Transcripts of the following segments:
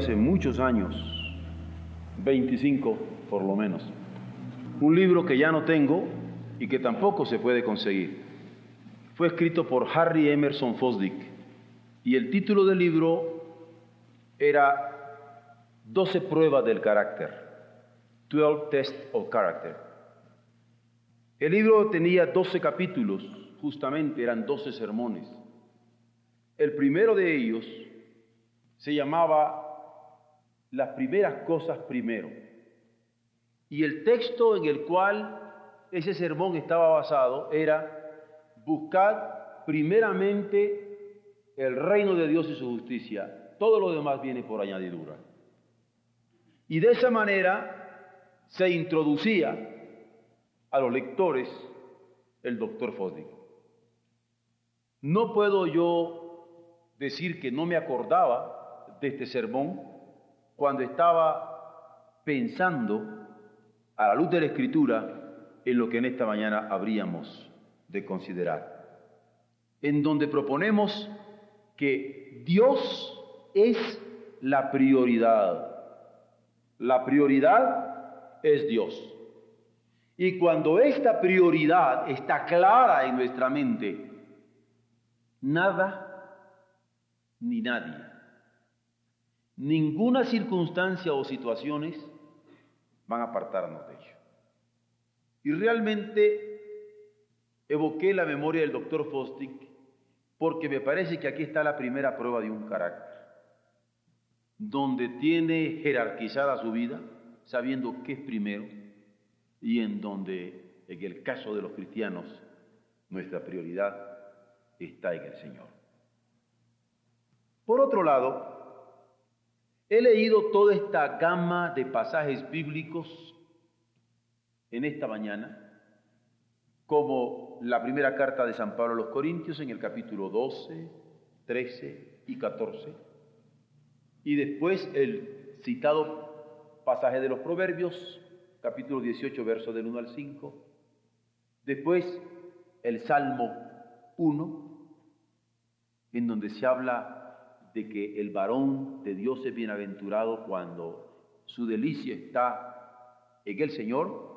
Hace muchos años, 25 por lo menos, un libro que ya no tengo y que tampoco se puede conseguir. Fue escrito por Harry Emerson Fosdick y el título del libro era 12 pruebas del carácter, 12 Tests of Character. El libro tenía 12 capítulos, justamente eran 12 sermones. El primero de ellos se llamaba Las primeras cosas primero. Y el texto en el cual ese sermón estaba basado era, buscad primeramente el reino de Dios y su justicia. Todo lo demás viene por añadidura. Y de esa manera se introducía a los lectores el doctor Fosdick. No puedo yo decir que no me acordaba de este sermón cuando estaba pensando a la luz de la Escritura en lo que en esta mañana habríamos de considerar, en donde proponemos que Dios es la prioridad. La prioridad es Dios. Y cuando esta prioridad está clara en nuestra mente, nada ni nadie, ninguna circunstancia o situaciones van a apartarnos de ello. Y realmente evoqué la memoria del doctor Fosdick porque me parece que aquí está la primera prueba de un carácter, donde tiene jerarquizada su vida, sabiendo qué es primero, y en donde, en el caso de los cristianos, nuestra prioridad está en el Señor. Por otro lado, He leído toda esta gama de pasajes bíblicos en esta mañana, como la primera carta de San Pablo a los Corintios en el capítulo 12, 13 y 14, y después el citado pasaje de los Proverbios, capítulo 18, verso del 1 al 5, después el Salmo 1, en donde se habla de que el varón de Dios es bienaventurado cuando su delicia está en el Señor.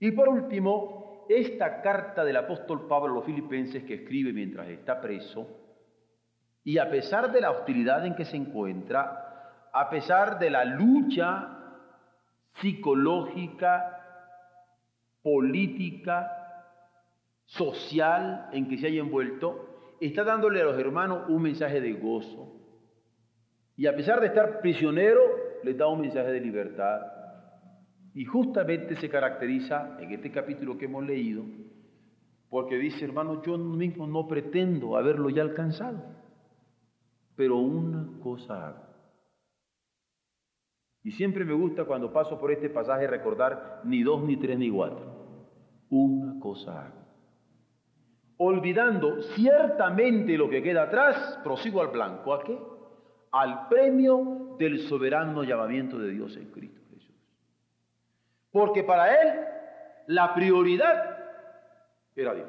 Y por último, esta carta del apóstol Pablo a los filipenses que escribe mientras está preso, y a pesar de la hostilidad en que se encuentra, a pesar de la lucha psicológica, política, social en que se haya envuelto, está dándole a los hermanos un mensaje de gozo. Y a pesar de estar prisionero, les da un mensaje de libertad. Y justamente se caracteriza en este capítulo que hemos leído, porque dice, hermano, yo mismo no pretendo haberlo ya alcanzado, pero una cosa hago. Y siempre me gusta cuando paso por este pasaje recordar ni dos, ni tres, ni cuatro. Una cosa hago olvidando ciertamente lo que queda atrás, prosigo al blanco. ¿A qué? Al premio del soberano llamamiento de Dios en Cristo Jesús. Porque para él la prioridad era Dios.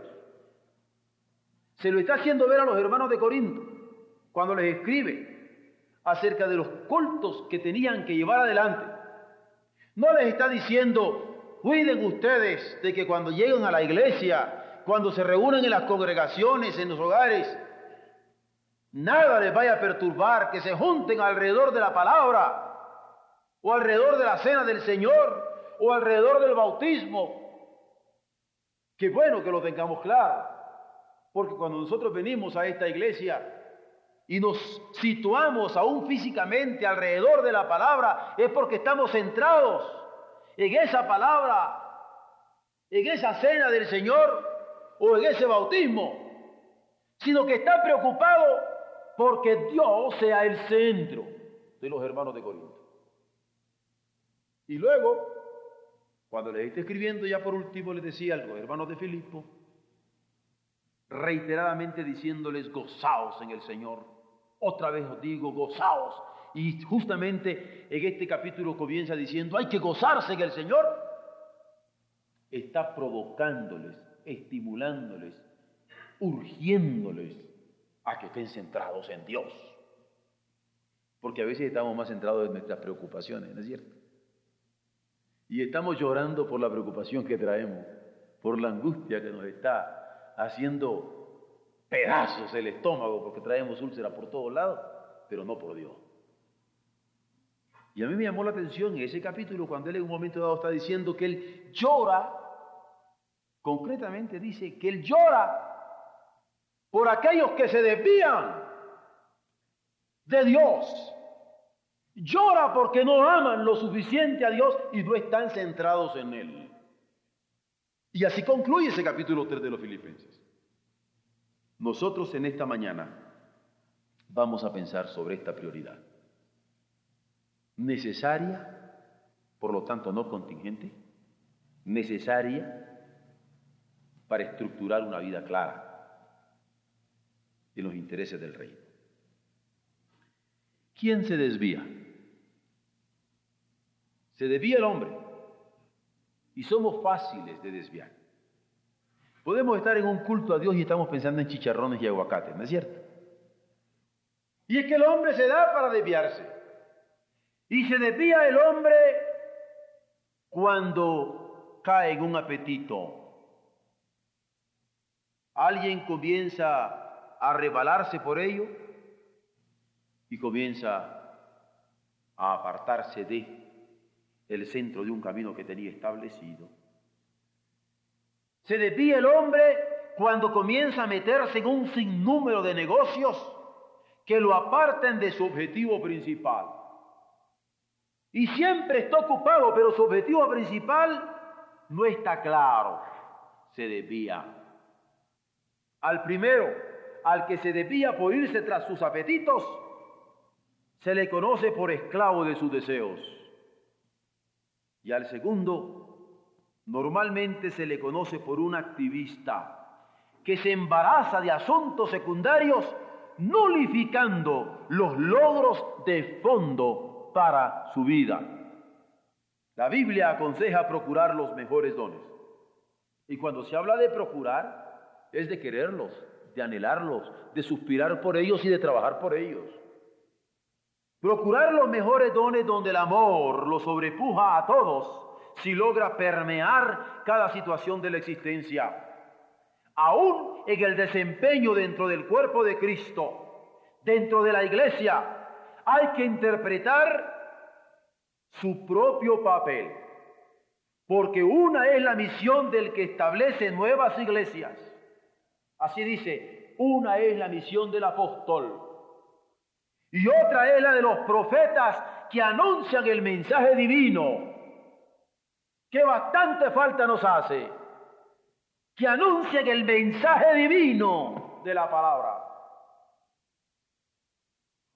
Se lo está haciendo ver a los hermanos de Corinto cuando les escribe acerca de los cultos que tenían que llevar adelante. No les está diciendo, cuiden ustedes de que cuando lleguen a la iglesia cuando se reúnen en las congregaciones, en los hogares, nada les vaya a perturbar, que se junten alrededor de la palabra, o alrededor de la cena del Señor, o alrededor del bautismo. Qué bueno que lo tengamos claro, porque cuando nosotros venimos a esta iglesia y nos situamos aún físicamente alrededor de la palabra, es porque estamos centrados en esa palabra, en esa cena del Señor, o en ese bautismo, sino que está preocupado porque Dios sea el centro de los hermanos de Corinto. Y luego, cuando les esté escribiendo ya por último, les decía algo, hermanos de Filipo, reiteradamente diciéndoles, gozaos en el Señor. Otra vez os digo, gozaos. Y justamente en este capítulo comienza diciendo, hay que gozarse en el Señor. Está provocándoles, estimulándoles, urgiéndoles a que estén centrados en Dios. Porque a veces estamos más centrados en nuestras preocupaciones, ¿no es cierto? Y estamos llorando por la preocupación que traemos, por la angustia que nos está haciendo pedazos el estómago, porque traemos úlcera por todos lados, pero no por Dios. Y a mí me llamó la atención en ese capítulo cuando él en un momento dado está diciendo que él llora, concretamente dice que él llora por aquellos que se desvían de Dios. Llora porque no aman lo suficiente a Dios y no están centrados en Él. Y así concluye ese capítulo 3 de los Filipenses. Nosotros en esta mañana vamos a pensar sobre esta prioridad. Necesaria, por lo tanto no contingente, necesaria para estructurar una vida clara en los intereses del reino. ¿Quién se desvía? Se desvía el hombre y somos fáciles de desviar. Podemos estar en un culto a Dios y estamos pensando en chicharrones y aguacates, ¿no es cierto? Y es que el hombre se da para desviarse. Y se desvía el hombre cuando cae en un apetito. Alguien comienza a rebalarse por ello y comienza a apartarse de el centro de un camino que tenía establecido. Se desvía el hombre cuando comienza a meterse en un sinnúmero de negocios que lo aparten de su objetivo principal. Y siempre está ocupado, pero su objetivo principal no está claro. Se desvía. Al primero, al que se desvía por irse tras sus apetitos, se le conoce por esclavo de sus deseos. Y al segundo, normalmente se le conoce por un activista que se embaraza de asuntos secundarios, nulificando los logros de fondo para su vida. La Biblia aconseja procurar los mejores dones. Y cuando se habla de procurar, es de quererlos, de anhelarlos, de suspirar por ellos y de trabajar por ellos. Procurar los mejores dones donde el amor lo sobrepuja a todos si logra permear cada situación de la existencia. Aún en el desempeño dentro del cuerpo de Cristo, dentro de la iglesia, hay que interpretar su propio papel. Porque una es la misión del que establece nuevas iglesias. Así dice, una es la misión del apóstol y otra es la de los profetas que anuncian el mensaje divino, que bastante falta nos hace, que anuncian el mensaje divino de la palabra.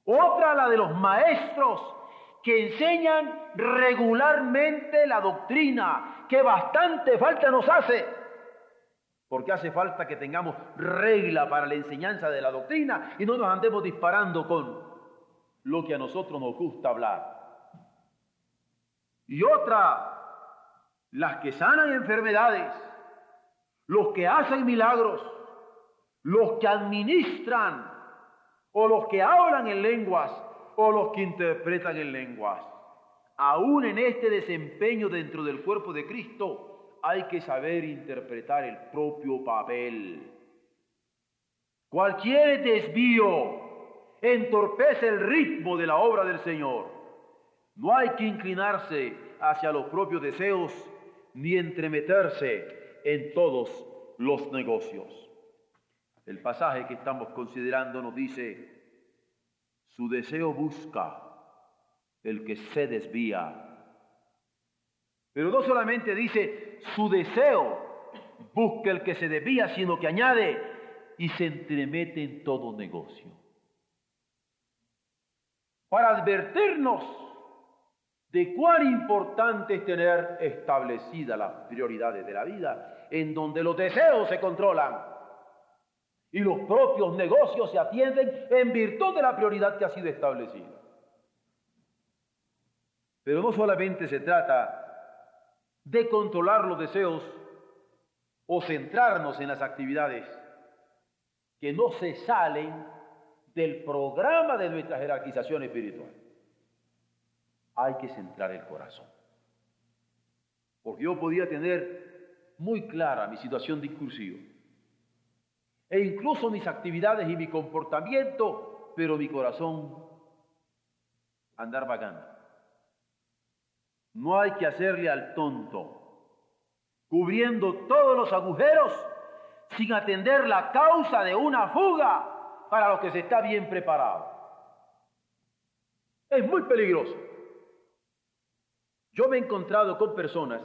Otra la de los maestros que enseñan regularmente la doctrina, que bastante falta nos hace, porque hace falta que tengamos regla para la enseñanza de la doctrina y no nos andemos disparando con lo que a nosotros nos gusta hablar. Y otra, las que sanan enfermedades, los que hacen milagros, los que administran, o los que hablan en lenguas, o los que interpretan en lenguas. Aún en este desempeño dentro del cuerpo de Cristo hay que saber interpretar el propio papel. Cualquier desvío entorpece el ritmo de la obra del Señor. No hay que inclinarse hacia los propios deseos ni entremeterse en todos los negocios. El pasaje que estamos considerando nos dice, su deseo busca el que se desvía. Pero no solamente dice, su deseo busca el que se desvía, sino que añade, y se entremete en todo negocio. para advertirnos de cuán importante es tener establecidas las prioridades de la vida, en donde los deseos se controlan y los propios negocios se atienden en virtud de la prioridad que ha sido establecida. Pero no solamente se trata de controlar los deseos o centrarnos en las actividades que no se salen del programa de nuestra jerarquización espiritual. Hay que centrar el corazón. Porque yo podía tener muy clara mi situación discursiva e incluso mis actividades y mi comportamiento, pero mi corazón andar vagando. No hay que hacerle al tonto, cubriendo todos los agujeros sin atender la causa de una fuga para lo que se está bien preparado. Es muy peligroso. Yo me he encontrado con personas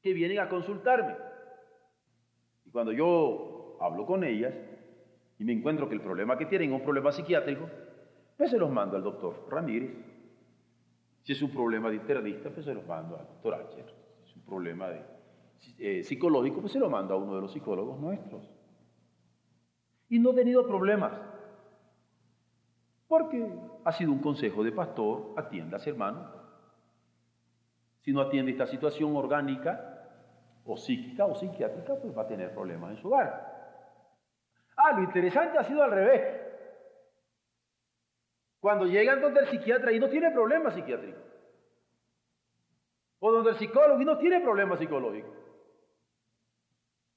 que vienen a consultarme. Y cuando yo hablo con ellas y me encuentro que el problema que tienen es un problema psiquiátrico, pues se los mando al doctor Ramírez si es un problema de internista, pues se lo mando al doctor Acher. Si es un problema de, eh, psicológico, pues se lo mando a uno de los psicólogos nuestros. Y no he tenido problemas. Porque ha sido un consejo de pastor, atiendas hermano. Si no atiende esta situación orgánica, o psíquica o psiquiátrica, pues va a tener problemas en su hogar. Ah, lo interesante ha sido al revés. Cuando llegan donde el psiquiatra y no tiene problema psiquiátrico. O donde el psicólogo y no tiene problema psicológico.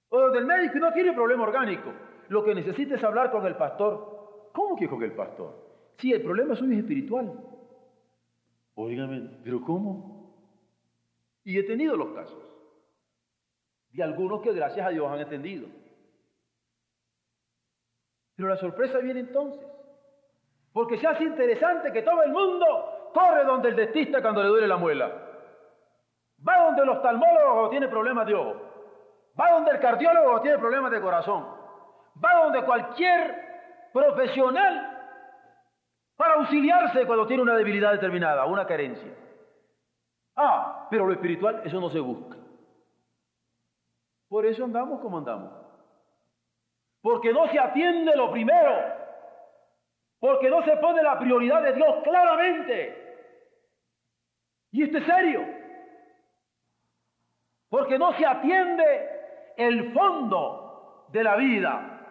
O donde el médico y no tiene problema orgánico. Lo que necesita es hablar con el pastor. ¿Cómo que con el pastor? Sí, el problema suyo es espiritual. Óigame, ¿pero cómo? Y he tenido los casos. De algunos que gracias a Dios han entendido. Pero la sorpresa viene entonces. Porque se hace interesante que todo el mundo corre donde el dentista cuando le duele la muela. Va donde el oftalmólogo cuando tiene problemas de ojo. Va donde el cardiólogo cuando tiene problemas de corazón. Va donde cualquier profesional para auxiliarse cuando tiene una debilidad determinada, una carencia. Ah, pero lo espiritual, eso no se busca. Por eso andamos como andamos. Porque no se atiende lo primero. Porque no se pone la prioridad de Dios claramente. Y esto es serio. Porque no se atiende el fondo de la vida.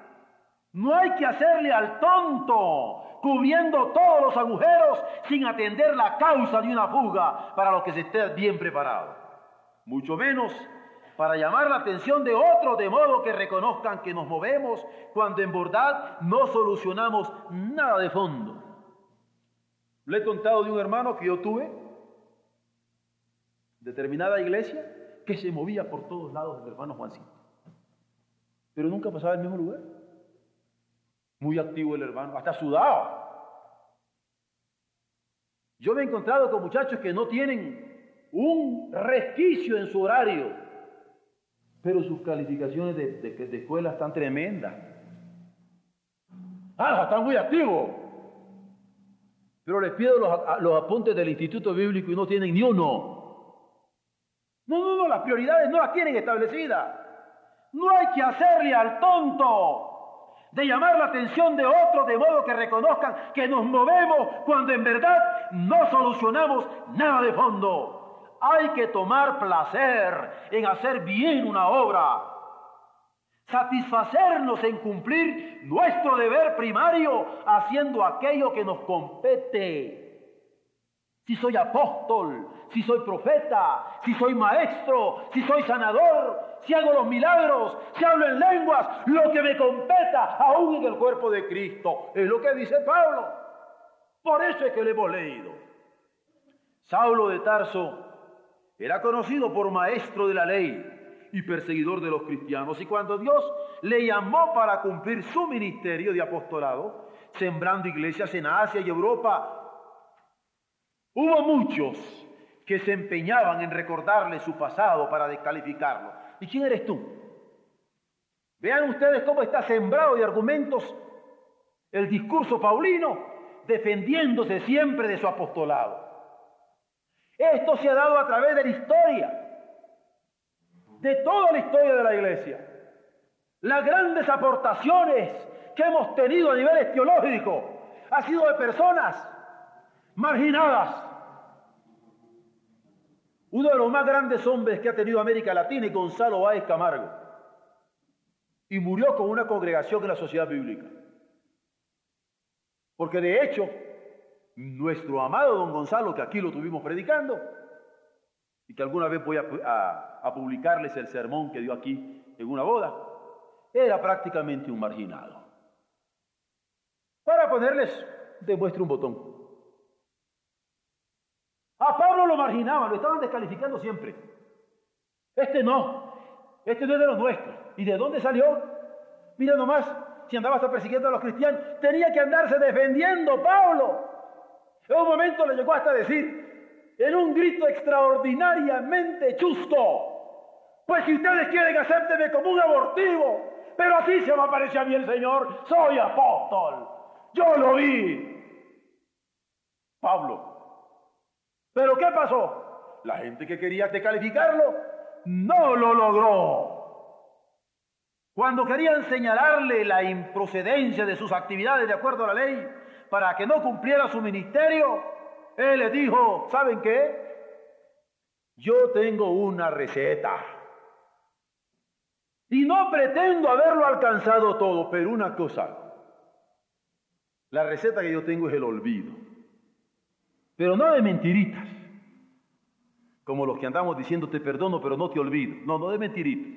No hay que hacerle al tonto, cubriendo todos los agujeros sin atender la causa de una fuga para los que se esté bien preparado. Mucho menos para llamar la atención de otros de modo que reconozcan que nos movemos cuando en verdad no solucionamos nada de fondo. Le he contado de un hermano que yo tuve, determinada iglesia, que se movía por todos lados el hermano Juancito, pero nunca pasaba el mismo lugar. Muy activo el hermano, hasta sudado. Yo me he encontrado con muchachos que no tienen un resquicio en su horario pero sus calificaciones de, escuela están tremendas. Ah, están muy activos. Pero les pido los, los, apuntes del Instituto Bíblico y no tienen ni uno. No, no, no, las prioridades no las tienen establecidas. No hay que hacerle al tonto de llamar la atención de otros de modo que reconozcan que nos movemos cuando en verdad no solucionamos nada de fondo. Hay que tomar placer en hacer bien una obra, satisfacernos en cumplir nuestro deber primario haciendo aquello que nos compete. Si soy apóstol, si soy profeta, si soy maestro, si soy sanador, si hago los milagros, si hablo en lenguas, lo que me competa aún en el cuerpo de Cristo. Es lo que dice Pablo. Por eso es que le hemos leído. Saulo de Tarso era conocido por maestro de la ley y perseguidor de los cristianos. Y cuando Dios le llamó para cumplir su ministerio de apostolado, sembrando iglesias en Asia y Europa, hubo muchos que se empeñaban en recordarle su pasado para descalificarlo. ¿Y quién eres tú? Vean ustedes cómo está sembrado de argumentos el discurso paulino defendiéndose siempre de su apostolado. Esto se ha dado a través de la historia, de toda la historia de la iglesia. Las grandes aportaciones que hemos tenido a nivel teológico ha sido de personas marginadas. Uno de los más grandes hombres que ha tenido América Latina es Gonzalo Báez Camargo. Y murió con una congregación en la sociedad bíblica. Porque de hecho, nuestro amado don Gonzalo, que aquí lo tuvimos predicando, y que alguna vez voy a, publicarles el sermón que dio aquí en una boda, era prácticamente un marginado. Para ponerles, demuestre un botón. A Pablo lo marginaban, lo estaban descalificando siempre. Este no, este no es de los nuestros. ¿Y de dónde salió? Mira nomás, si andaba hasta persiguiendo a los cristianos, tenía que andarse defendiendo Pablo. En un momento le llegó hasta decir, en un grito extraordinariamente chusto, pues si ustedes quieren, acépteme como un abortivo, pero así se me aparece a mí el Señor, soy apóstol, yo lo vi. Pablo. Pero ¿qué pasó? La gente que quería descalificarlo no lo logró. Cuando querían señalarle la improcedencia de sus actividades de acuerdo a la ley para que no cumpliera su ministerio, él les dijo, ¿saben qué? Yo tengo una receta. Y no pretendo haberlo alcanzado todo, pero una cosa, la receta que yo tengo es el olvido. Pero no de mentiritas, como los que andamos diciendo te perdono, pero no te olvido. No, no de mentiritas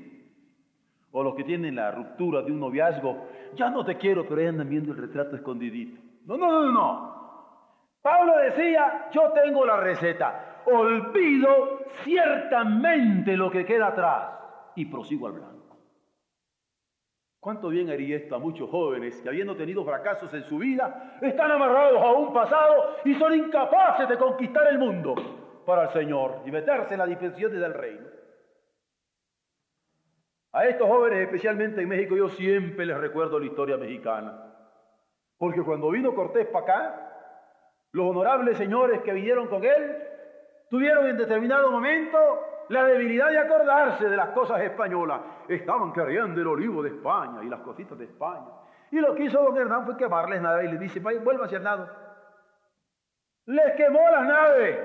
o los que tienen la ruptura de un noviazgo, ya no te quiero, pero ahí andan viendo el retrato escondidito. No, no, no, no. Pablo decía, yo tengo la receta, olvido ciertamente lo que queda atrás y prosigo al blanco. ¿Cuánto bien haría esto a muchos jóvenes que habiendo tenido fracasos en su vida, están amarrados a un pasado y son incapaces de conquistar el mundo para el Señor y meterse en las dimensiones del reino? A estos jóvenes, especialmente en México, yo siempre les recuerdo la historia mexicana. Porque cuando vino Cortés para acá, los honorables señores que vinieron con él tuvieron en determinado momento la debilidad de acordarse de las cosas españolas. Estaban queriendo el olivo de España y las cositas de España. Y lo que hizo don Hernán fue quemarles nada y les dice, vuelva a nada. Les quemó las naves.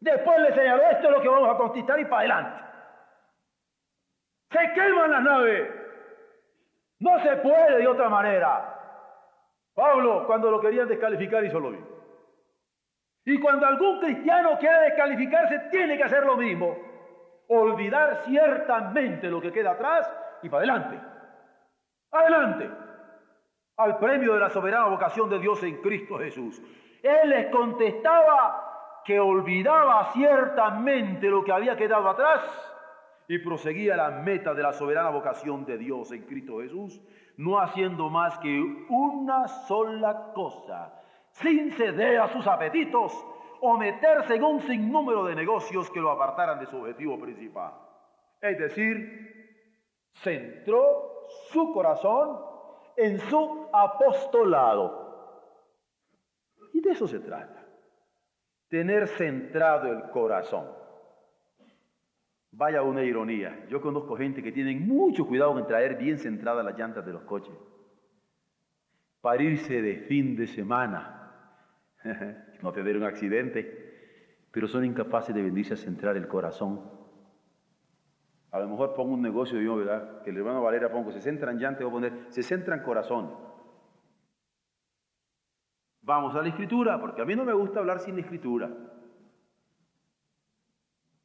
Después les señaló, esto es lo que vamos a conquistar y para adelante. Se queman las naves. No se puede de otra manera. Pablo, cuando lo querían descalificar, hizo lo mismo. Y cuando algún cristiano quiere descalificarse, tiene que hacer lo mismo. Olvidar ciertamente lo que queda atrás y para adelante. Adelante. Al premio de la soberana vocación de Dios en Cristo Jesús. Él les contestaba que olvidaba ciertamente lo que había quedado atrás y proseguía la meta de la soberana vocación de Dios en Cristo Jesús, no haciendo más que una sola cosa, sin ceder a sus apetitos o meterse en un sinnúmero de negocios que lo apartaran de su objetivo principal. Es decir, centró su corazón en su apostolado. Y de eso se trata, tener centrado el corazón. Vaya una ironía. Yo conozco gente que tiene mucho cuidado en traer bien centradas las llantas de los coches. Para irse de fin de semana. no tener un accidente. Pero son incapaces de venirse a centrar el corazón. A lo mejor pongo un negocio yo, ¿verdad? Que el hermano Valera pongo, se centran llantas, voy poner, se centran corazón. Vamos a la escritura, porque a mí no me gusta hablar sin escritura.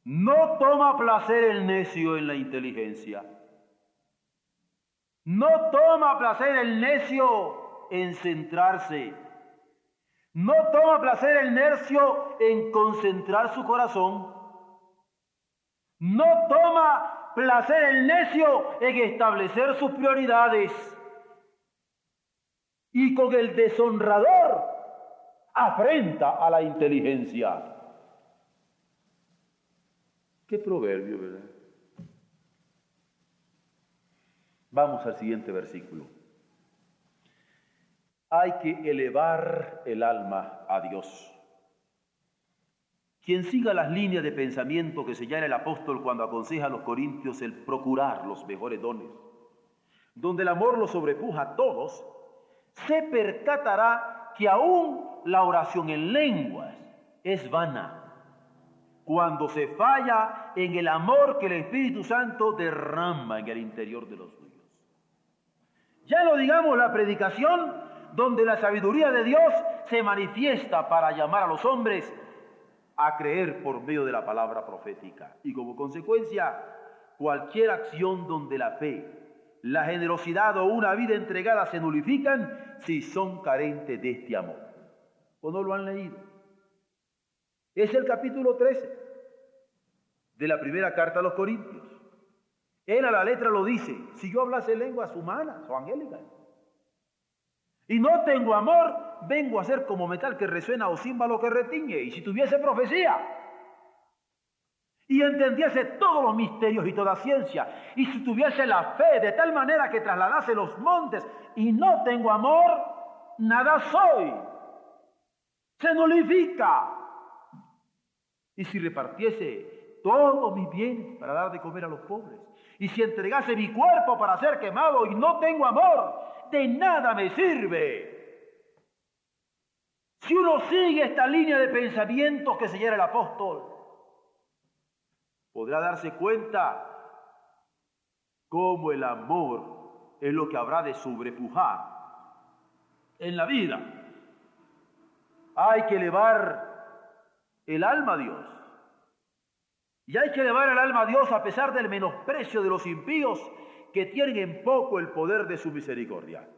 No toma placer el necio en la inteligencia. No toma placer el necio en centrarse. No toma placer el necio en concentrar su corazón. No toma placer el necio en establecer sus prioridades. Y con el deshonrador afrenta a la inteligencia. Qué proverbio, ¿verdad? Vamos al siguiente versículo. hay que elevar el alma a Dios. Quien siga las líneas de pensamiento que señala el apóstol cuando aconseja a los corintios el procurar los mejores dones, donde el amor los sobrepuja a todos, se percatará que aún la oración en lenguas es vana cuando se falla en el amor que el Espíritu Santo derrama en el interior de los suyos. Ya no digamos la predicación donde la sabiduría de Dios se manifiesta para llamar a los hombres a creer por medio de la palabra profética. Y como consecuencia, cualquier acción donde la fe, la generosidad o una vida entregada se nulifican si son carentes de este amor. ¿O no lo han leído? Es el capítulo 13 de la primera carta a los Corintios. Él a la letra lo dice, si yo hablase lenguas humanas o angélicas y no tengo amor, vengo a ser como metal que resuena o címbalo que retiñe. Y si tuviese profecía y entendiese todos los misterios y toda ciencia, y si tuviese la fe de tal manera que trasladase los montes y no tengo amor, nada soy. Se nulifica. Y si repartiese todos mis bienes para dar de comer a los pobres, y si entregase mi cuerpo para ser quemado y no tengo amor, de nada me sirve. Si uno sigue esta línea de pensamientos que señala el apóstol, podrá darse cuenta cómo el amor es lo que habrá de sobrepujar en la vida. Hay que elevar el alma a Dios. Y hay que elevar el alma a Dios a pesar del menosprecio de los impíos que tienen en poco el poder de su misericordia.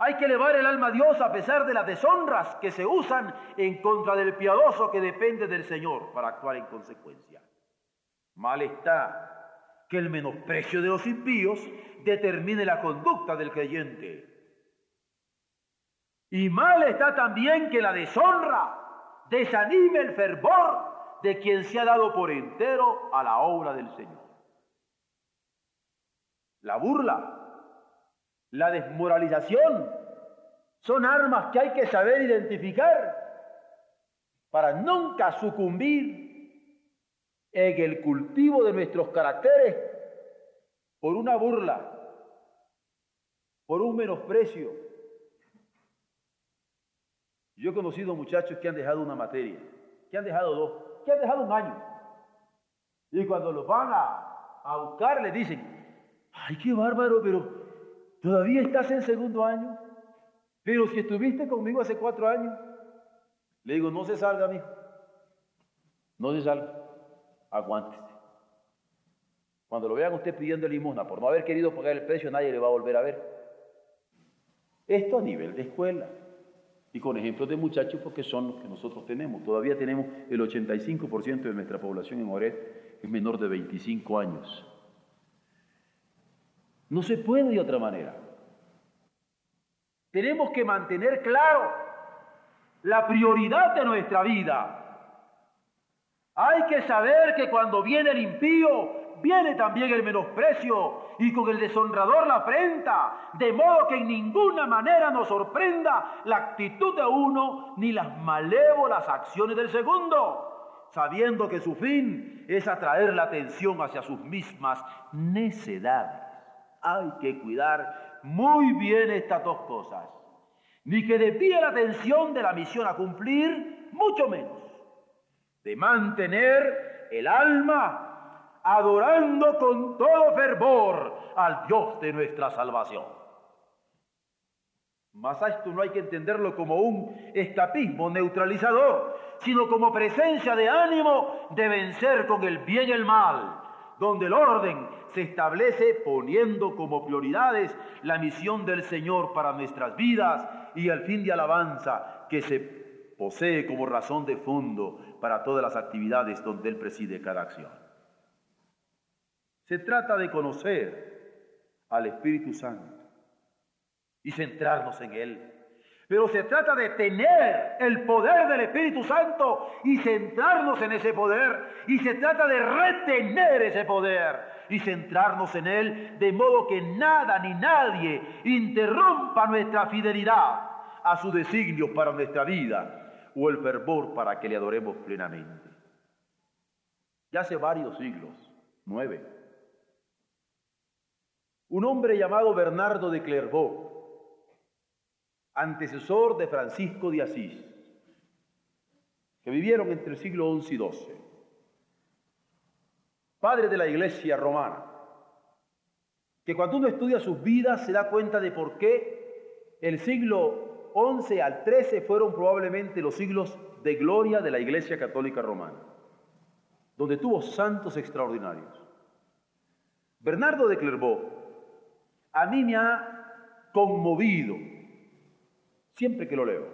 Hay que elevar el alma a Dios a pesar de las deshonras que se usan en contra del piadoso que depende del Señor para actuar en consecuencia. Mal está que el menosprecio de los impíos determine la conducta del creyente. Y mal está también que la deshonra desanime el fervor de quien se ha dado por entero a la obra del Señor la burla, la desmoralización, son armas que hay que saber identificar para nunca sucumbir en el cultivo de nuestros caracteres por una burla, por un menosprecio. Yo he conocido muchachos que han dejado una materia, que han dejado dos, que han dejado un año. Y cuando los van a, buscar, les dicen, ay, qué bárbaro, pero todavía estás en segundo año. Pero si estuviste conmigo hace cuatro años, le digo, no se salga, mijo. No se salga. Aguántese. Cuando lo vean usted pidiendo limosna por no haber querido pagar el precio, nadie le va a volver a ver. Esto a nivel de escuela. Y con ejemplos de muchachos, porque son los que nosotros tenemos. Todavía tenemos el 85% de nuestra población en Oret es menor de 25 años. No se puede de otra manera. Tenemos que mantener claro la prioridad de nuestra vida. Hay que saber que cuando viene el impío, viene también el menosprecio y con el deshonrador la afrenta, de modo que en ninguna manera nos sorprenda la actitud de uno ni las malévolas acciones del segundo, sabiendo que su fin es atraer la atención hacia sus mismas necedades hay que cuidar muy bien estas dos cosas. Ni que desvíe la atención de la misión a cumplir, mucho menos. De mantener el alma adorando con todo fervor al Dios de nuestra salvación. Mas a esto no hay que entenderlo como un escapismo neutralizador, sino como presencia de ánimo de vencer con el bien y el mal, donde el orden se establece poniendo como prioridades la misión del Señor para nuestras vidas y el fin de alabanza que se posee como razón de fondo para todas las actividades donde Él preside cada acción. Se trata de conocer al Espíritu Santo y centrarnos en Él, Pero se trata de tener el poder del Espíritu Santo y centrarnos en ese poder. Y se trata de retener ese poder y centrarnos en él de modo que nada ni nadie interrumpa nuestra fidelidad a su designio para nuestra vida o el fervor para que le adoremos plenamente. Ya hace varios siglos, nueve, un hombre llamado Bernardo de Clairvaux, antecesor de Francisco de Asís, que vivieron entre el siglo XI y XII, padre de la iglesia romana, que cuando uno estudia sus vidas se da cuenta de por qué el siglo XI al XIII fueron probablemente los siglos de gloria de la iglesia católica romana, donde tuvo santos extraordinarios. Bernardo de Clairvaux a mí me ha conmovido siempre que lo leo,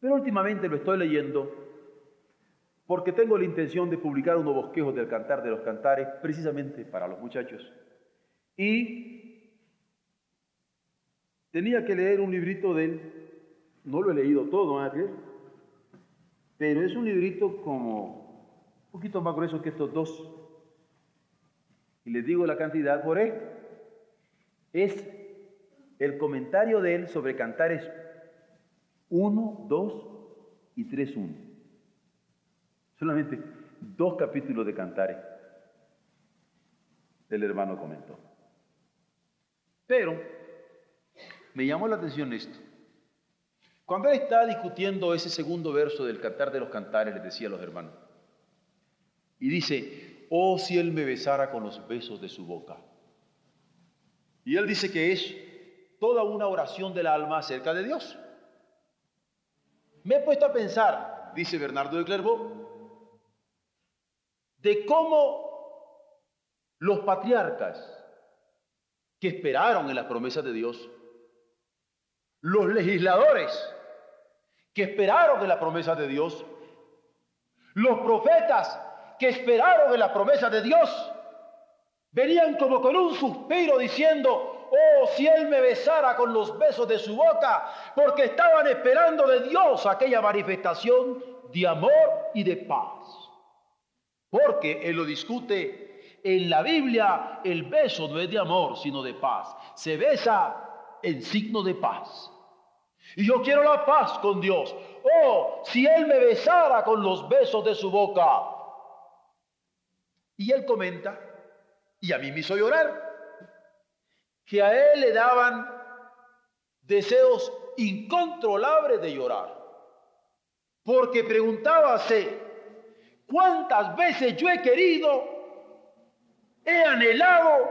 pero últimamente lo estoy leyendo porque tengo la intención de publicar unos bosquejos del Cantar de los Cantares, precisamente para los muchachos. Y tenía que leer un librito de él, no lo he leído todo, ¿eh? pero es un librito como un poquito más grueso que estos dos. Y les digo la cantidad por él. Es el comentario de él sobre Cantares 1, 2 y 3, 1. Solamente dos capítulos de Cantares. El hermano comentó. Pero me llamó la atención esto. Cuando él está discutiendo ese segundo verso del Cantar de los Cantares, le decía a los hermanos, y dice, oh si él me besara con los besos de su boca. Y él dice que es toda una oración del alma acerca de Dios. Me he puesto a pensar, dice Bernardo de Clairvaux, de cómo los patriarcas que esperaron en las promesas de Dios, los legisladores que esperaron en las promesas de Dios, los profetas que esperaron en las promesas de Dios, venían como con un suspiro diciendo, oh, si Él me besara con los besos de su boca, porque estaban esperando de Dios aquella manifestación de amor y de paz. Porque Él lo discute en la Biblia, el beso no es de amor, sino de paz. Se besa en signo de paz. Y yo quiero la paz con Dios. Oh, si Él me besara con los besos de su boca. Y Él comenta, y a mí me hizo llorar, que a Él le daban deseos incontrolables de llorar. Porque preguntábase, ¿Cuántas veces yo he querido, he anhelado,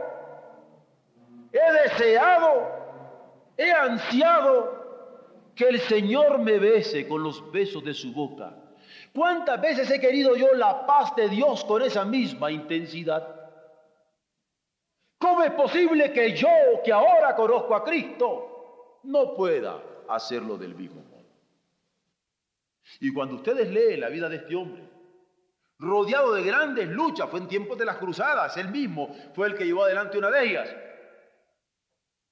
he deseado, he ansiado que el Señor me bese con los besos de su boca? ¿Cuántas veces he querido yo la paz de Dios con esa misma intensidad? ¿Cómo es posible que yo, que ahora conozco a Cristo, no pueda hacerlo del mismo modo? Y cuando ustedes leen la vida de este hombre, rodeado de grandes luchas, fue en tiempos de las cruzadas, él mismo fue el que llevó adelante una de ellas.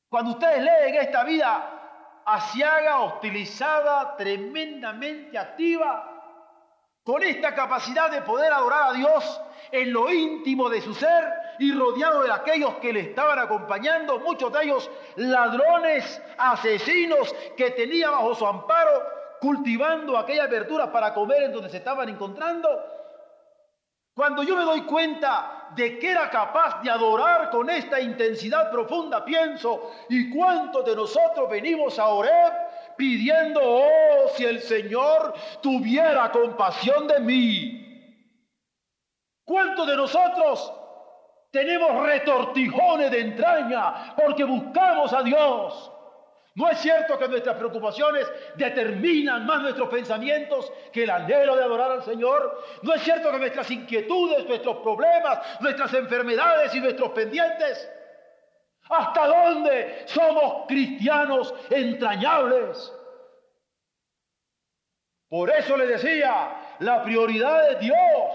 Cuando ustedes leen esta vida asiaga, hostilizada, tremendamente activa, con esta capacidad de poder adorar a Dios en lo íntimo de su ser y rodeado de aquellos que le estaban acompañando, muchos de ellos ladrones, asesinos que tenía bajo su amparo, cultivando aquellas verduras para comer en donde se estaban encontrando, cuando yo me doy cuenta de que era capaz de adorar con esta intensidad profunda, pienso, ¿y cuántos de nosotros venimos a orar pidiendo, oh, si el Señor tuviera compasión de mí? ¿Cuántos de nosotros tenemos retortijones de entraña porque buscamos a Dios? No es cierto que nuestras preocupaciones determinan más nuestros pensamientos que el anhelo de adorar al Señor. No es cierto que nuestras inquietudes, nuestros problemas, nuestras enfermedades y nuestros pendientes. ¿Hasta dónde somos cristianos entrañables? Por eso le decía, la prioridad de Dios,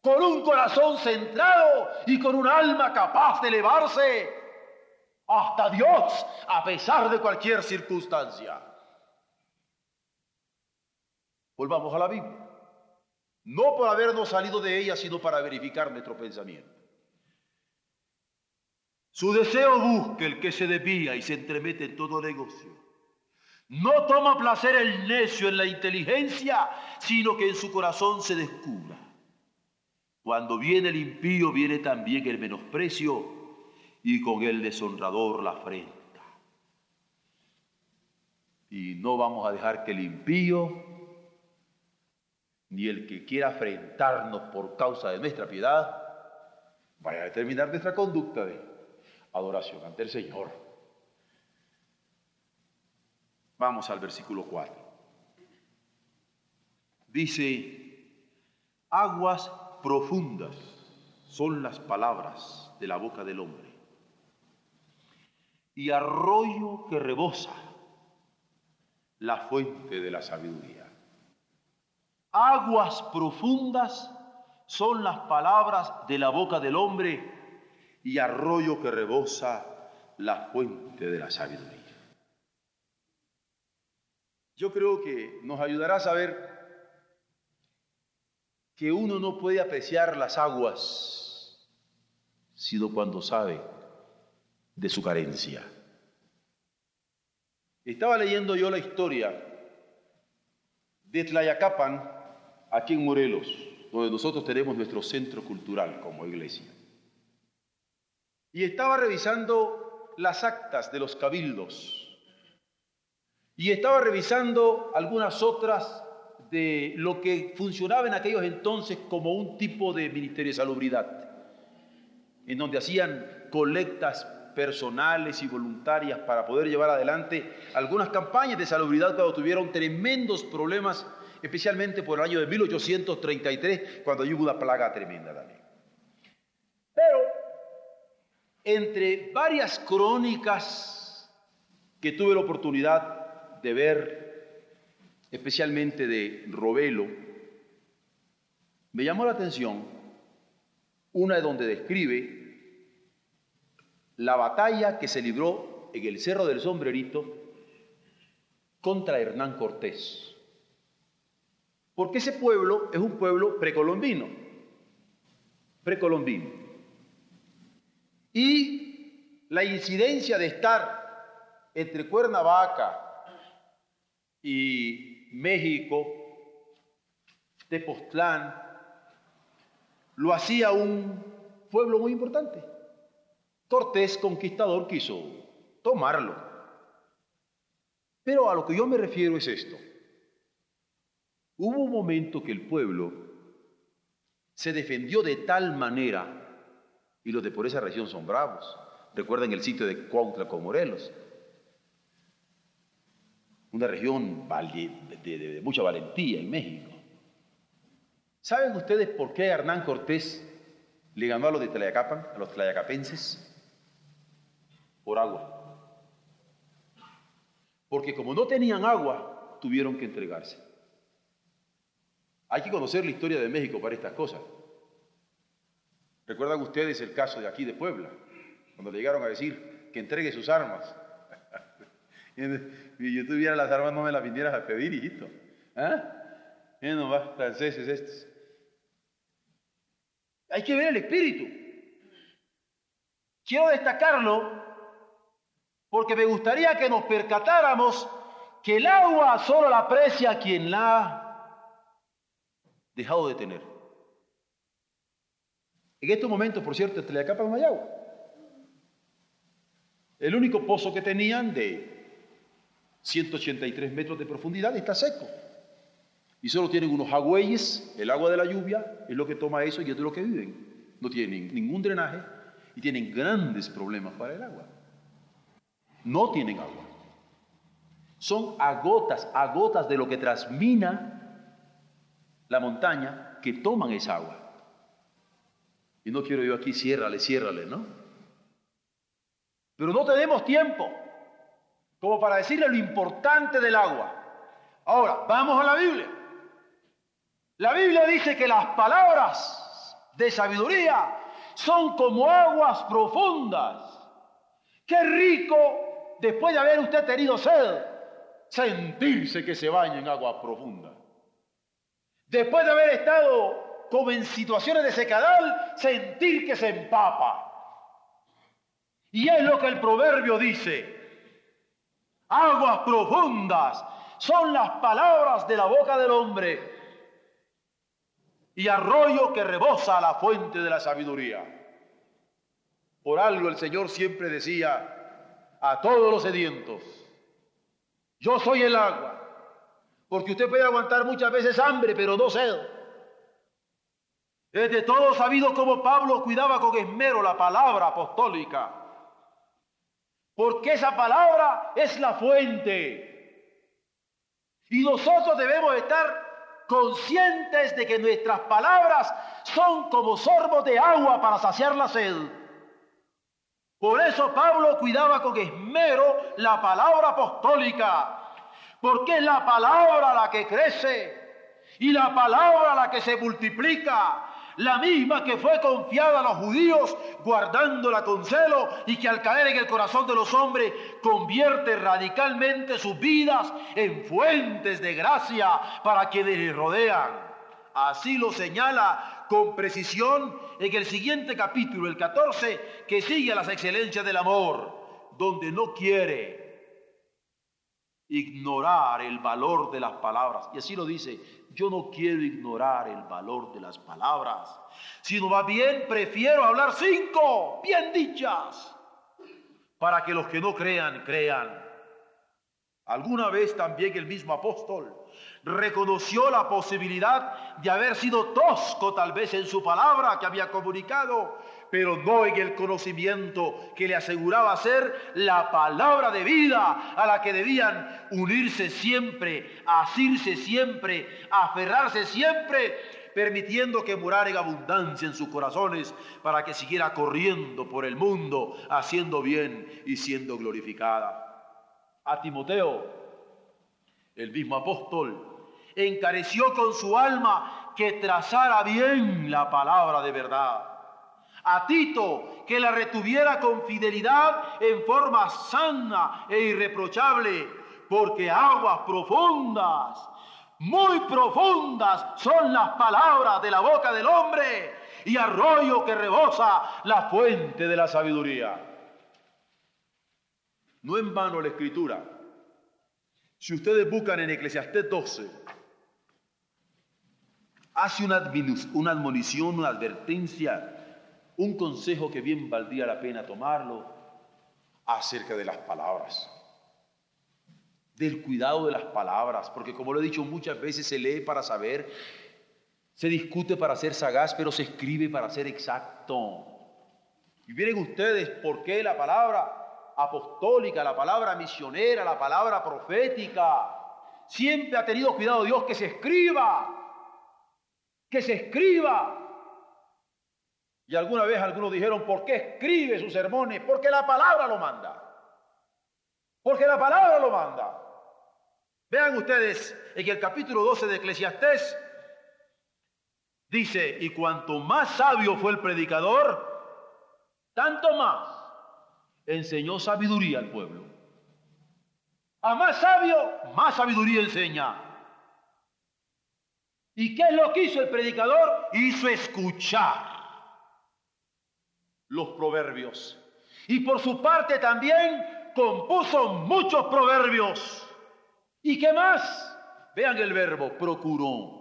con un corazón centrado y con un alma capaz de elevarse hasta Dios a pesar de cualquier circunstancia. Volvamos a la Biblia. No por habernos salido de ella, sino para verificar nuestro pensamiento. Su deseo busca el que se desvía y se entremete en todo negocio. No toma placer el necio en la inteligencia, sino que en su corazón se descubra. Cuando viene el impío, viene también el menosprecio y con el deshonrador la afrenta. Y no vamos a dejar que el impío ni el que quiera afrentarnos por causa de nuestra piedad vaya a determinar nuestra conducta de adoración ante el Señor. Vamos al versículo 4. Dice, aguas profundas son las palabras de la boca del hombre y arroyo que rebosa la fuente de la sabiduría. Aguas profundas son las palabras de la boca del hombre y arroyo que rebosa la fuente de la sabiduría. Yo creo que nos ayudará a saber que uno no puede apreciar las aguas sino cuando sabe de su carencia. Estaba leyendo yo la historia de Tlayacapan, aquí en Morelos, donde nosotros tenemos nuestro centro cultural como iglesia. Y estaba revisando las actas de los cabildos. Y estaba revisando algunas otras de lo que funcionaba en aquellos entonces como un tipo de ministerio de salubridad, en donde hacían colectas personales y voluntarias para poder llevar adelante algunas campañas de salubridad cuando tuvieron tremendos problemas, especialmente por el año de 1833, cuando hubo una plaga tremenda también. Pero entre varias crónicas que tuve la oportunidad de ver, especialmente de Robelo, me llamó la atención una de donde describe la batalla que se libró en el Cerro del Sombrerito contra Hernán Cortés. Porque ese pueblo es un pueblo precolombino, precolombino. Y la incidencia de estar entre Cuernavaca y México, Tepoztlán, lo hacía un pueblo muy importante. Cortés conquistador quiso tomarlo. Pero a lo que yo me refiero es esto. Hubo un momento que el pueblo se defendió de tal manera, y los de por esa región son bravos. Recuerden el sitio de Cuautla con Morelos. Una región de, mucha valentía en México. ¿Saben ustedes por qué Hernán Cortés le ganó a los de Tlayacapan, a los tlayacapenses? por agua. Porque como no tenían agua, tuvieron que entregarse. Hay que conocer la historia de México para estas cosas. ¿Recuerdan ustedes el caso de aquí de Puebla? Cuando le llegaron a decir que entregue sus armas. Y yo tuviera las armas, no me las vinieras a pedir, hijito. ¿Ah? Miren nomás, franceses estos. Hay que ver el espíritu. Quiero destacarlo porque me gustaría que nos percatáramos que el agua solo la aprecia quien la ha dejado de tener. En estos momentos, por cierto, en acapa no hay agua. El único pozo que tenían de 183 metros de profundidad está seco. Y solo tienen unos agüeyes, el agua de la lluvia es lo que toma eso y es de lo que viven. No tienen ningún drenaje y tienen grandes problemas para el agua no tienen agua. Son agotas, agotas de lo que trasmina la montaña que toman esa agua. Y no quiero yo aquí, ciérrale, ciérrale, ¿no? Pero no tenemos tiempo como para decirle lo importante del agua. Ahora, vamos a la Biblia. La Biblia dice que las palabras de sabiduría son como aguas profundas. Qué rico después de haber usted tenido sed, sentirse que se baña en agua profunda. después de haber estado como en situaciones de secadal, sentir que se empapa. Y es lo que el proverbio dice. Aguas profundas son las palabras de la boca del hombre y arroyo que rebosa la fuente de la sabiduría. Por algo el Señor siempre decía a todos los sedientos, yo soy el agua, porque usted puede aguantar muchas veces hambre, pero no sed. Es de todo sabido cómo Pablo cuidaba con esmero la palabra apostólica, porque esa palabra es la fuente. Y nosotros debemos estar conscientes de que nuestras palabras son como sorbos de agua para saciar la sed. Por eso Pablo cuidaba con esmero la palabra apostólica, porque es la palabra la que crece y la palabra la que se multiplica, la misma que fue confiada a los judíos, guardándola con celo y que al caer en el corazón de los hombres convierte radicalmente sus vidas en fuentes de gracia para quienes les rodean. Así lo señala con precisión en el siguiente capítulo, el 14, que sigue a las excelencias del amor, donde no quiere ignorar el valor de las palabras. Y así lo dice, yo no quiero ignorar el valor de las palabras, sino va bien prefiero hablar cinco bien dichas, para que los que no crean, crean. Alguna vez también el mismo apóstol reconoció la posibilidad de haber sido tosco tal vez en su palabra que había comunicado, pero no en el conocimiento que le aseguraba ser la palabra de vida a la que debían unirse siempre, asirse siempre, aferrarse siempre, permitiendo que morara en abundancia en sus corazones para que siguiera corriendo por el mundo, haciendo bien y siendo glorificada. A Timoteo, el mismo apóstol, encareció con su alma que trazara bien la palabra de verdad. A Tito, que la retuviera con fidelidad en forma sana e irreprochable, porque aguas profundas, muy profundas son las palabras de la boca del hombre y arroyo que rebosa la fuente de la sabiduría. No en vano la escritura. Si ustedes buscan en Eclesiastés 12, hace una, una admonición, una advertencia, un consejo que bien valdría la pena tomarlo acerca de las palabras, del cuidado de las palabras, porque como lo he dicho muchas veces, se lee para saber, se discute para ser sagaz, pero se escribe para ser exacto. Y miren ustedes por qué la palabra apostólica, la palabra misionera, la palabra profética, siempre ha tenido cuidado Dios que se escriba que se escriba. Y alguna vez algunos dijeron, ¿por qué escribe sus sermones? Porque la palabra lo manda. Porque la palabra lo manda. Vean ustedes en el capítulo 12 de Eclesiastés, dice, y cuanto más sabio fue el predicador, tanto más enseñó sabiduría al pueblo. A más sabio, más sabiduría enseña. ¿Y qué es lo que hizo el predicador? Hizo escuchar los proverbios. Y por su parte también compuso muchos proverbios. ¿Y qué más? Vean el verbo, procuró.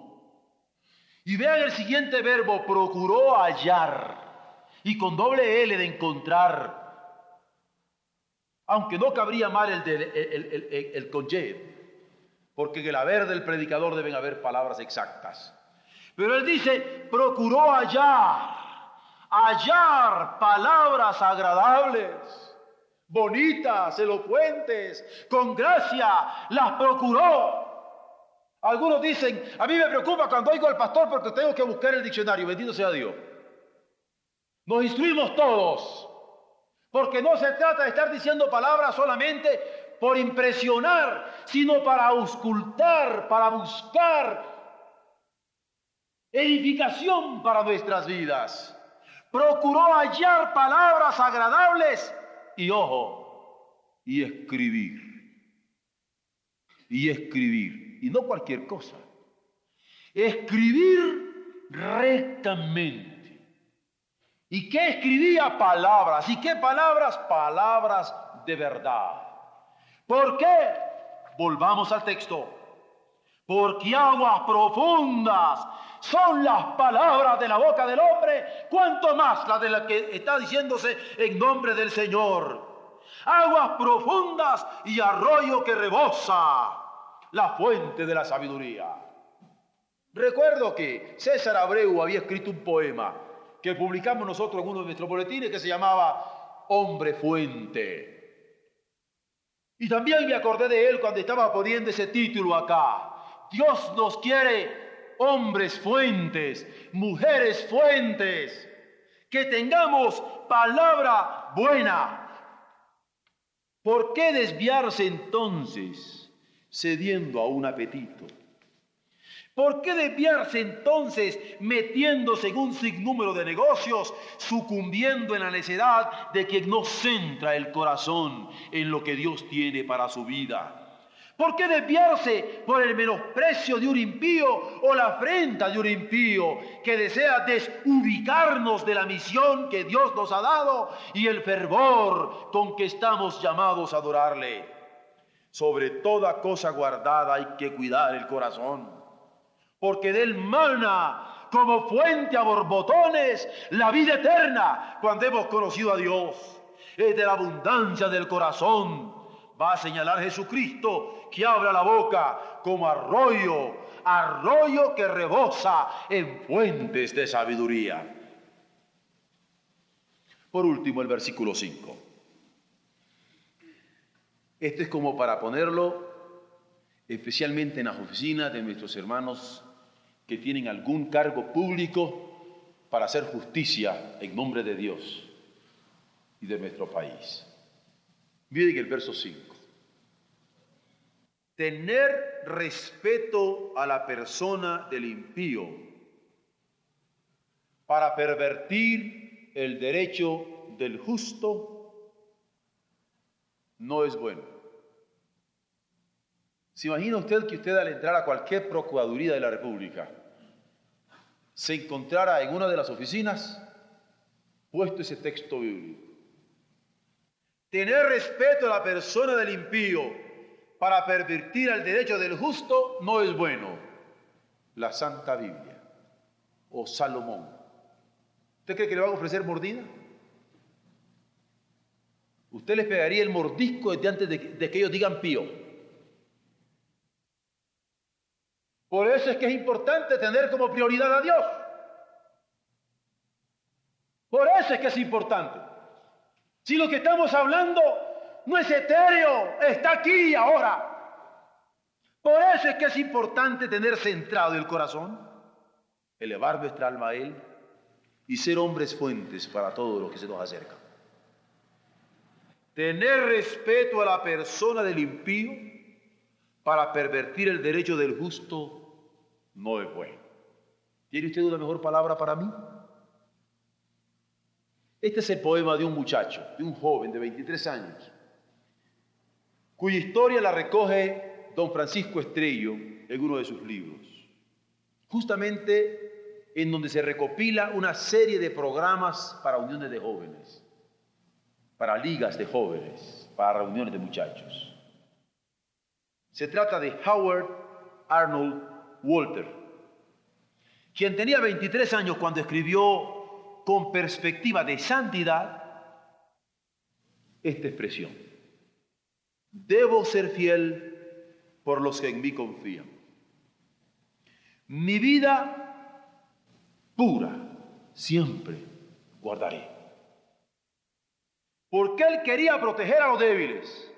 Y vean el siguiente verbo, procuró hallar. Y con doble L de encontrar. Aunque no cabría mal el, de, el, el porque en el haber del predicador deben haber palabras exactas. Pero él dice, procuró hallar, hallar palabras agradables, bonitas, elocuentes, con gracia, las procuró. Algunos dicen, a mí me preocupa cuando oigo al pastor porque tengo que buscar el diccionario, bendito sea Dios. Nos instruimos todos, porque no se trata de estar diciendo palabras solamente por impresionar, sino para auscultar, para buscar edificación para nuestras vidas. Procuró hallar palabras agradables y ojo, y escribir. Y escribir. Y no cualquier cosa. escribir rectamente. ¿Y qué escribía? Palabras. ¿Y qué palabras? Palabras de verdad. ¿Por qué? Volvamos al texto. Porque aguas profundas son las palabras de la boca del hombre, cuanto más la de la que está diciéndose en nombre del Señor. Aguas profundas y arroyo que rebosa la fuente de la sabiduría. Recuerdo que César Abreu había escrito un poema que publicamos nosotros en uno de nuestros boletines que se llamaba Hombre Fuente. Y también me acordé de él cuando estaba poniendo ese título acá. Dios nos quiere hombres fuentes, mujeres fuentes, que tengamos palabra buena. ¿Por qué desviarse entonces cediendo a un apetito? ¿Por qué desviarse entonces metiéndose en un sinnúmero de negocios, sucumbiendo en la necedad de quien no centra el corazón en lo que Dios tiene para su vida? ¿Por qué desviarse por el menosprecio de un impío o la afrenta de un impío que desea desubicarnos de la misión que Dios nos ha dado y el fervor con que estamos llamados a adorarle? Sobre toda cosa guardada hay que cuidar el corazón porque del mana como fuente a borbotones la vida eterna cuando hemos conocido a Dios. Es de la abundancia del corazón. Va a señalar Jesucristo que abra la boca como arroyo, arroyo que rebosa en fuentes de sabiduría. Por último, el versículo 5. Este es como para ponerlo especialmente en las oficinas de nuestros hermanos que tienen algún cargo público para hacer justicia en nombre de Dios y de nuestro país. Miren el verso 5. Tener respeto a la persona del impío para pervertir el derecho del justo no es bueno. ¿Se imagina usted que usted al entrar a cualquier Procuraduría de la República se encontrara en una de las oficinas puesto ese texto bíblico. Tener respeto a la persona del impío para pervertir el derecho del justo no es bueno. La Santa Biblia o Salomón. ¿Usted cree que le van a ofrecer mordida? Usted les pegaría el mordisco desde antes de, de que ellos digan pío. Por eso es que es importante tener como prioridad a Dios. Por eso es que es importante. Si lo que estamos hablando no es etéreo, está aquí y ahora. Por eso es que es importante tener centrado el corazón, elevar nuestra alma a Él y ser hombres fuentes para todo lo que se nos acerca. Tener respeto a la persona del impío para pervertir el derecho del justo no es bueno. ¿Tiene usted una mejor palabra para mí? Este es el poema de un muchacho, de un joven de 23 años, cuya historia la recoge don Francisco Estrello en uno de sus libros. Justamente en donde se recopila una serie de programas para uniones de jóvenes, para ligas de jóvenes, para reuniones de muchachos. Se trata de Howard Arnold Walter, quien tenía 23 años cuando escribió con perspectiva de santidad esta expresión. Debo ser fiel por los que en mí confían. Mi vida pura siempre guardaré. Porque él quería proteger a los débiles.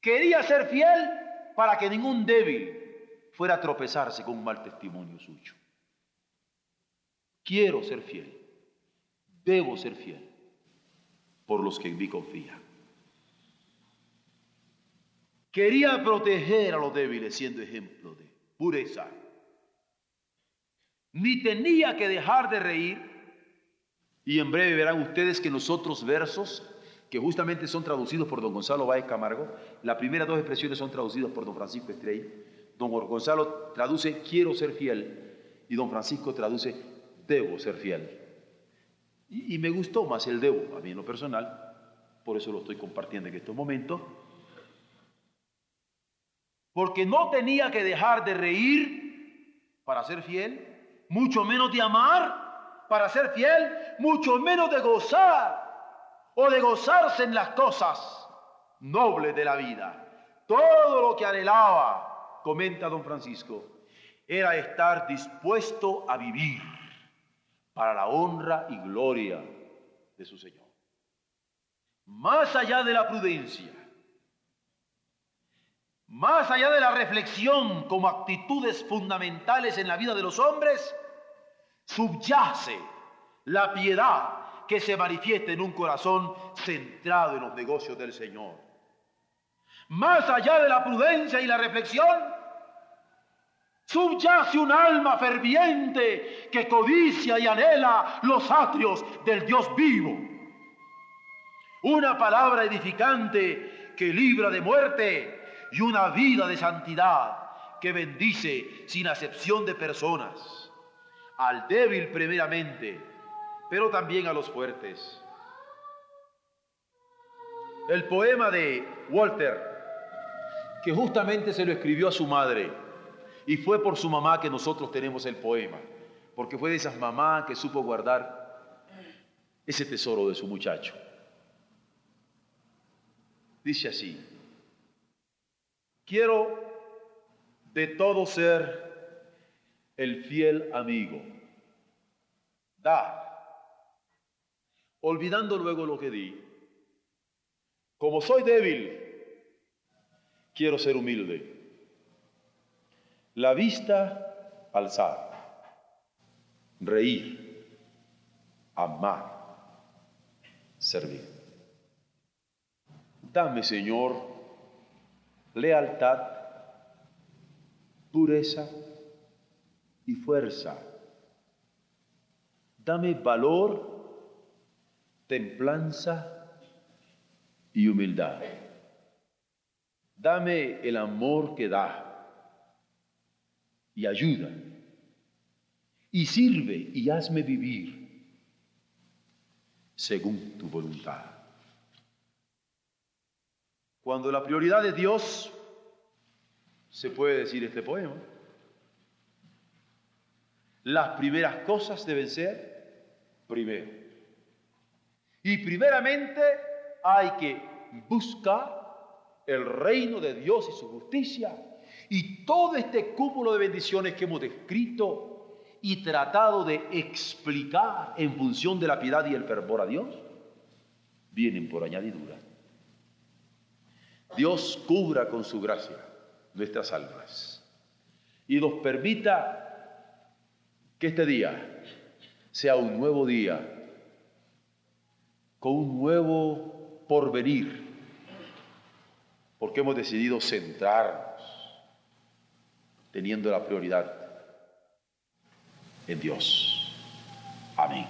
Quería ser fiel para que ningún débil fuera a tropezarse con un mal testimonio suyo. Quiero ser fiel, debo ser fiel por los que en mí confían. Quería proteger a los débiles siendo ejemplo de pureza. Ni tenía que dejar de reír. Y en breve verán ustedes que los otros versos, que justamente son traducidos por don Gonzalo Báez Camargo, las primeras dos expresiones son traducidas por don Francisco Estrella, Don Gonzalo traduce quiero ser fiel y don Francisco traduce debo ser fiel. Y, y me gustó más el debo, a mí en lo personal, por eso lo estoy compartiendo en estos momentos, porque no tenía que dejar de reír para ser fiel, mucho menos de amar para ser fiel, mucho menos de gozar o de gozarse en las cosas nobles de la vida. Todo lo que anhelaba, comenta don Francisco, era estar dispuesto a vivir para la honra y gloria de su Señor. Más allá de la prudencia, más allá de la reflexión como actitudes fundamentales en la vida de los hombres, subyace la piedad que se manifiesta en un corazón centrado en los negocios del Señor más allá de la prudencia y la reflexión, subyace un alma ferviente que codicia y anhela los atrios del Dios vivo. Una palabra edificante que libra de muerte y una vida de santidad que bendice sin acepción de personas, al débil primeramente, pero también a los fuertes. El poema de Walter que justamente se lo escribió a su madre. Y fue por su mamá que nosotros tenemos el poema, porque fue de esas mamás que supo guardar ese tesoro de su muchacho. Dice así, quiero de todo ser el fiel amigo, dar, olvidando luego lo que di. Como soy débil, quiero ser humilde. La vista, alzar, reír, amar, servir. Dame, Señor, lealtad, pureza y fuerza. Dame valor, templanza y humildad. Dame el amor que da y ayuda y sirve y hazme vivir según tu voluntad. Cuando la prioridad es Dios, se puede decir este poema. Las primeras cosas deben ser primero. Y primeramente hay que buscar el reino de Dios y su justicia. Y todo este cúmulo de bendiciones que hemos descrito y tratado de explicar en función de la piedad y el fervor a Dios, vienen por añadidura. Dios cubra con su gracia nuestras almas y nos permita que este día sea un nuevo día con un nuevo porvenir porque hemos decidido centrarnos teniendo la prioridad en Dios. Amén.